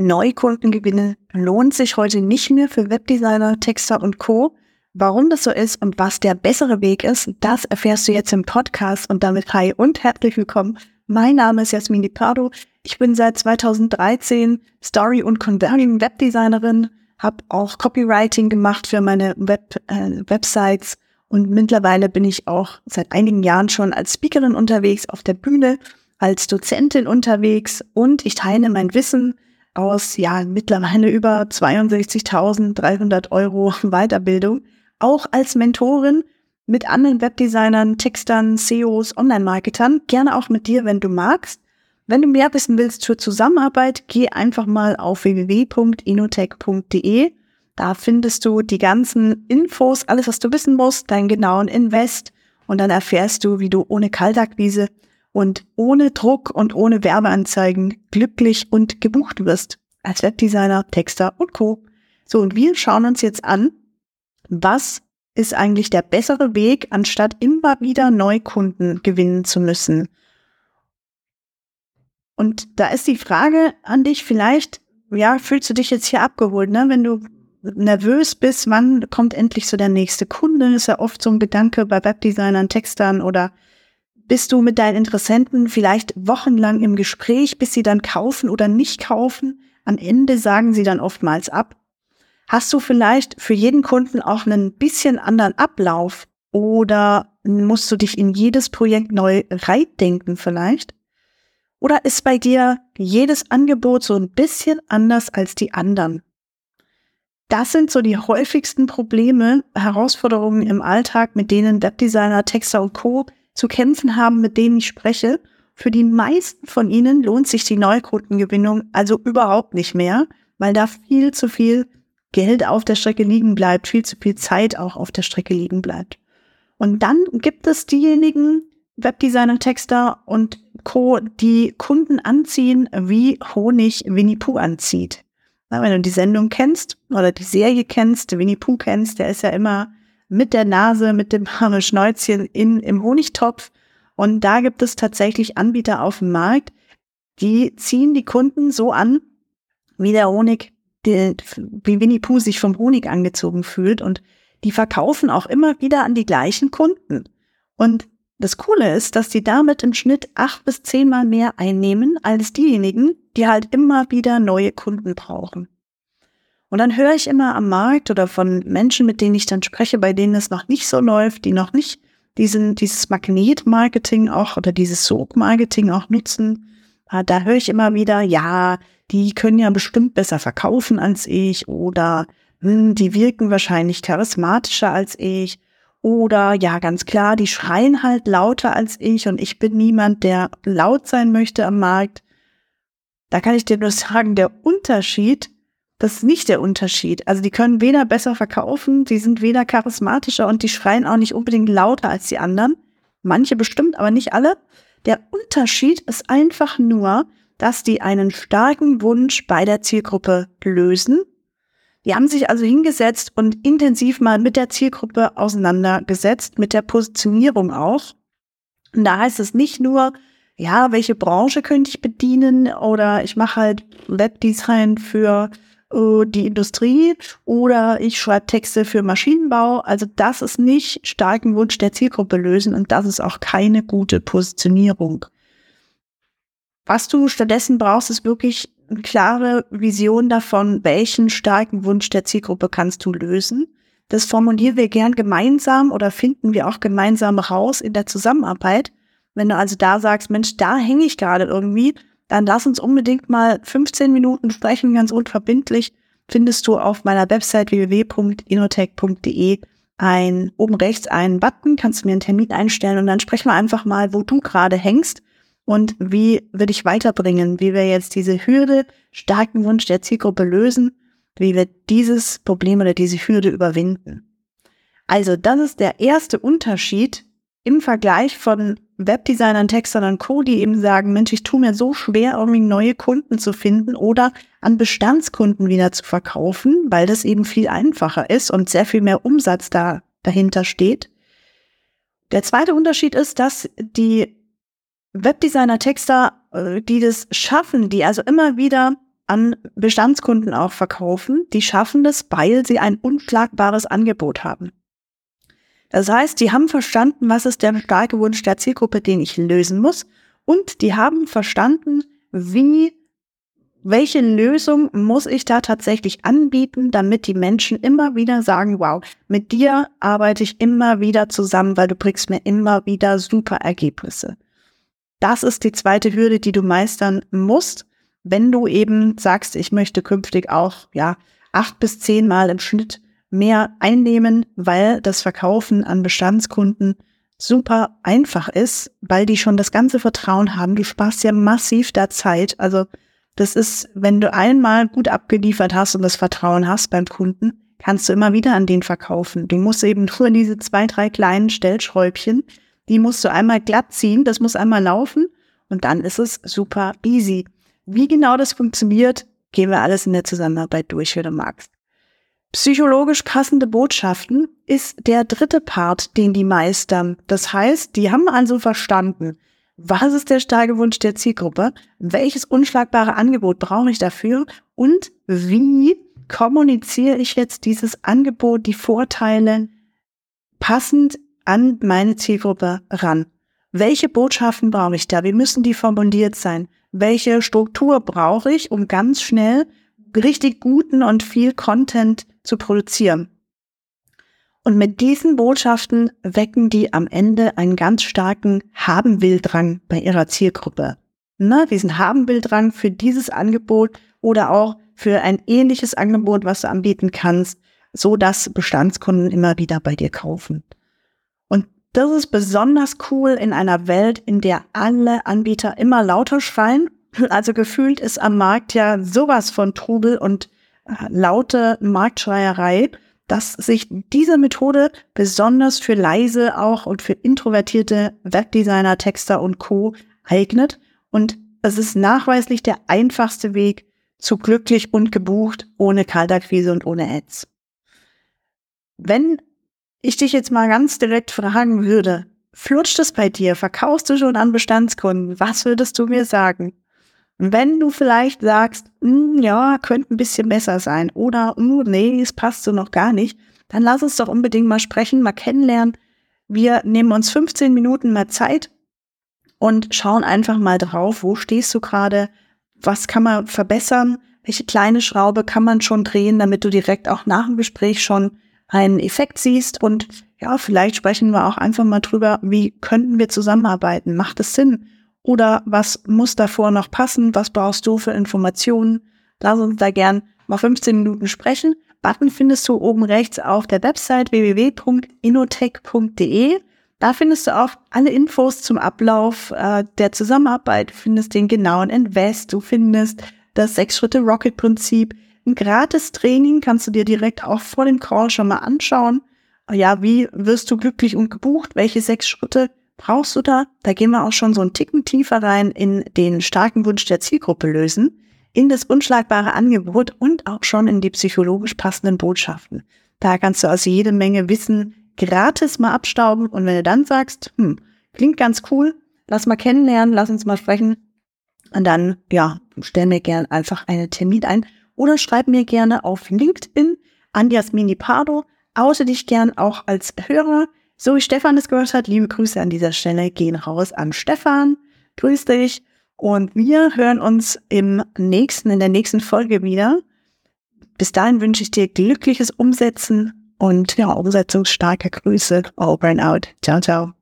Neukundengewinne lohnt sich heute nicht mehr für Webdesigner, Texter und Co. Warum das so ist und was der bessere Weg ist, das erfährst du jetzt im Podcast und damit hi und herzlich willkommen. Mein Name ist Jasmin Pardo. Ich bin seit 2013 Story- und Conversion Webdesignerin, habe auch Copywriting gemacht für meine Web, äh, Websites und mittlerweile bin ich auch seit einigen Jahren schon als Speakerin unterwegs auf der Bühne, als Dozentin unterwegs und ich teile mein Wissen aus, ja, mittlerweile über 62.300 Euro Weiterbildung, auch als Mentorin mit anderen Webdesignern, Textern, SEOs, Online-Marketern, gerne auch mit dir, wenn du magst. Wenn du mehr wissen willst zur Zusammenarbeit, geh einfach mal auf www.inotech.de. Da findest du die ganzen Infos, alles, was du wissen musst, deinen genauen Invest und dann erfährst du, wie du ohne Kaltakquise und ohne Druck und ohne Werbeanzeigen glücklich und gebucht wirst als Webdesigner, Texter und Co. So, und wir schauen uns jetzt an, was ist eigentlich der bessere Weg, anstatt immer wieder Neukunden gewinnen zu müssen. Und da ist die Frage an dich vielleicht, ja, fühlst du dich jetzt hier abgeholt, ne? Wenn du nervös bist, wann kommt endlich so der nächste Kunde? Ist ja oft so ein Gedanke bei Webdesignern, Textern oder bist du mit deinen Interessenten vielleicht wochenlang im Gespräch, bis sie dann kaufen oder nicht kaufen? Am Ende sagen sie dann oftmals ab. Hast du vielleicht für jeden Kunden auch einen bisschen anderen Ablauf oder musst du dich in jedes Projekt neu reindenken vielleicht? Oder ist bei dir jedes Angebot so ein bisschen anders als die anderen? Das sind so die häufigsten Probleme, Herausforderungen im Alltag, mit denen Webdesigner, Texter und Co zu kämpfen haben, mit denen ich spreche. Für die meisten von ihnen lohnt sich die Neukundengewinnung also überhaupt nicht mehr, weil da viel zu viel Geld auf der Strecke liegen bleibt, viel zu viel Zeit auch auf der Strecke liegen bleibt. Und dann gibt es diejenigen Webdesigner, Texter und Co., die Kunden anziehen, wie Honig Winnie Pooh anzieht. Na, wenn du die Sendung kennst oder die Serie kennst, Winnie Pooh kennst, der ist ja immer mit der Nase, mit dem Schnäuzchen in, im Honigtopf. Und da gibt es tatsächlich Anbieter auf dem Markt, die ziehen die Kunden so an, wie der Honig, die, wie Winnie Pooh sich vom Honig angezogen fühlt. Und die verkaufen auch immer wieder an die gleichen Kunden. Und das Coole ist, dass die damit im Schnitt acht bis zehnmal mehr einnehmen als diejenigen, die halt immer wieder neue Kunden brauchen. Und dann höre ich immer am Markt oder von Menschen, mit denen ich dann spreche, bei denen es noch nicht so läuft, die noch nicht diesen, dieses Magnetmarketing auch oder dieses Sogmarketing auch nutzen. Ah, da höre ich immer wieder, ja, die können ja bestimmt besser verkaufen als ich oder hm, die wirken wahrscheinlich charismatischer als ich oder ja, ganz klar, die schreien halt lauter als ich und ich bin niemand, der laut sein möchte am Markt. Da kann ich dir nur sagen, der Unterschied das ist nicht der Unterschied. Also die können weder besser verkaufen, die sind weder charismatischer und die schreien auch nicht unbedingt lauter als die anderen. Manche bestimmt, aber nicht alle. Der Unterschied ist einfach nur, dass die einen starken Wunsch bei der Zielgruppe lösen. Die haben sich also hingesetzt und intensiv mal mit der Zielgruppe auseinandergesetzt, mit der Positionierung auch. Und da heißt es nicht nur, ja, welche Branche könnte ich bedienen oder ich mache halt Webdesign für äh, die Industrie oder ich schreibe Texte für Maschinenbau. Also das ist nicht starken Wunsch der Zielgruppe lösen und das ist auch keine gute Positionierung. Was du stattdessen brauchst, ist wirklich eine klare Vision davon, welchen starken Wunsch der Zielgruppe kannst du lösen. Das formulieren wir gern gemeinsam oder finden wir auch gemeinsam raus in der Zusammenarbeit. Wenn du also da sagst, Mensch, da hänge ich gerade irgendwie, dann lass uns unbedingt mal 15 Minuten sprechen, ganz unverbindlich. Findest du auf meiner Website www.inotech.de ein, oben rechts einen Button, kannst du mir einen Termin einstellen und dann sprechen wir einfach mal, wo du gerade hängst und wie wir dich weiterbringen, wie wir jetzt diese Hürde, starken Wunsch der Zielgruppe lösen, wie wir dieses Problem oder diese Hürde überwinden. Also das ist der erste Unterschied im Vergleich von Webdesignern, Textern und Co., die eben sagen, Mensch, ich tue mir so schwer, irgendwie neue Kunden zu finden oder an Bestandskunden wieder zu verkaufen, weil das eben viel einfacher ist und sehr viel mehr Umsatz da dahinter steht. Der zweite Unterschied ist, dass die Webdesigner, Texter, äh, die das schaffen, die also immer wieder an Bestandskunden auch verkaufen, die schaffen das, weil sie ein unschlagbares Angebot haben. Das heißt, die haben verstanden, was ist der starke Wunsch der Zielgruppe, den ich lösen muss. Und die haben verstanden, wie, welche Lösung muss ich da tatsächlich anbieten, damit die Menschen immer wieder sagen, wow, mit dir arbeite ich immer wieder zusammen, weil du bringst mir immer wieder super Ergebnisse. Das ist die zweite Hürde, die du meistern musst, wenn du eben sagst, ich möchte künftig auch, ja, acht bis zehn Mal im Schnitt mehr einnehmen, weil das Verkaufen an Bestandskunden super einfach ist, weil die schon das ganze Vertrauen haben. Du sparst ja massiv da Zeit. Also das ist, wenn du einmal gut abgeliefert hast und das Vertrauen hast beim Kunden, kannst du immer wieder an den verkaufen. Du musst eben nur diese zwei, drei kleinen Stellschräubchen, die musst du einmal glatt ziehen, das muss einmal laufen und dann ist es super easy. Wie genau das funktioniert, gehen wir alles in der Zusammenarbeit durch, wenn du magst. Psychologisch passende Botschaften ist der dritte Part, den die meistern. Das heißt, die haben also verstanden, was ist der starke Wunsch der Zielgruppe, welches unschlagbare Angebot brauche ich dafür und wie kommuniziere ich jetzt dieses Angebot, die Vorteile passend an meine Zielgruppe ran. Welche Botschaften brauche ich da? Wie müssen die formuliert sein? Welche Struktur brauche ich, um ganz schnell richtig guten und viel Content zu produzieren. Und mit diesen Botschaften wecken die am Ende einen ganz starken Haben-Will-Drang bei ihrer Zielgruppe. Na, diesen Haben-Will-Drang für dieses Angebot oder auch für ein ähnliches Angebot, was du anbieten kannst, so dass Bestandskunden immer wieder bei dir kaufen. Und das ist besonders cool in einer Welt, in der alle Anbieter immer lauter schreien. Also gefühlt ist am Markt ja sowas von Trubel und laute Marktschreierei, dass sich diese Methode besonders für leise auch und für introvertierte Webdesigner, Texter und Co. eignet. Und es ist nachweislich der einfachste Weg zu glücklich und gebucht ohne Kaltakquise und ohne Ads. Wenn ich dich jetzt mal ganz direkt fragen würde, flutscht es bei dir? Verkaufst du schon an Bestandskunden? Was würdest du mir sagen? Wenn du vielleicht sagst, hm, ja, könnte ein bisschen besser sein oder hm, nee, es passt so noch gar nicht, dann lass uns doch unbedingt mal sprechen, mal kennenlernen. Wir nehmen uns 15 Minuten mal Zeit und schauen einfach mal drauf, wo stehst du gerade, was kann man verbessern, welche kleine Schraube kann man schon drehen, damit du direkt auch nach dem Gespräch schon einen Effekt siehst und ja, vielleicht sprechen wir auch einfach mal drüber, wie könnten wir zusammenarbeiten? Macht es Sinn? Oder was muss davor noch passen? Was brauchst du für Informationen? Lass uns da gern mal 15 Minuten sprechen. Button findest du oben rechts auf der Website www.inotech.de. Da findest du auch alle Infos zum Ablauf äh, der Zusammenarbeit. Du findest den genauen Invest. Du findest das Sechs-Schritte-Rocket-Prinzip. Ein gratis Training kannst du dir direkt auch vor dem Call schon mal anschauen. Ja, wie wirst du glücklich und gebucht? Welche sechs Schritte brauchst du da? Da gehen wir auch schon so einen Ticken tiefer rein in den starken Wunsch der Zielgruppe lösen, in das unschlagbare Angebot und auch schon in die psychologisch passenden Botschaften. Da kannst du also jede Menge Wissen gratis mal abstauben und wenn du dann sagst, hm, klingt ganz cool, lass mal kennenlernen, lass uns mal sprechen, und dann, ja, stell mir gern einfach einen Termin ein oder schreib mir gerne auf LinkedIn an Jasmini Pardo, oute dich gern auch als Hörer, so wie Stefan es gehört hat, liebe Grüße an dieser Stelle gehen raus an Stefan. Grüß dich. Und wir hören uns im nächsten, in der nächsten Folge wieder. Bis dahin wünsche ich dir glückliches Umsetzen und ja, umsetzungsstarke Grüße. Over and out. Ciao, ciao.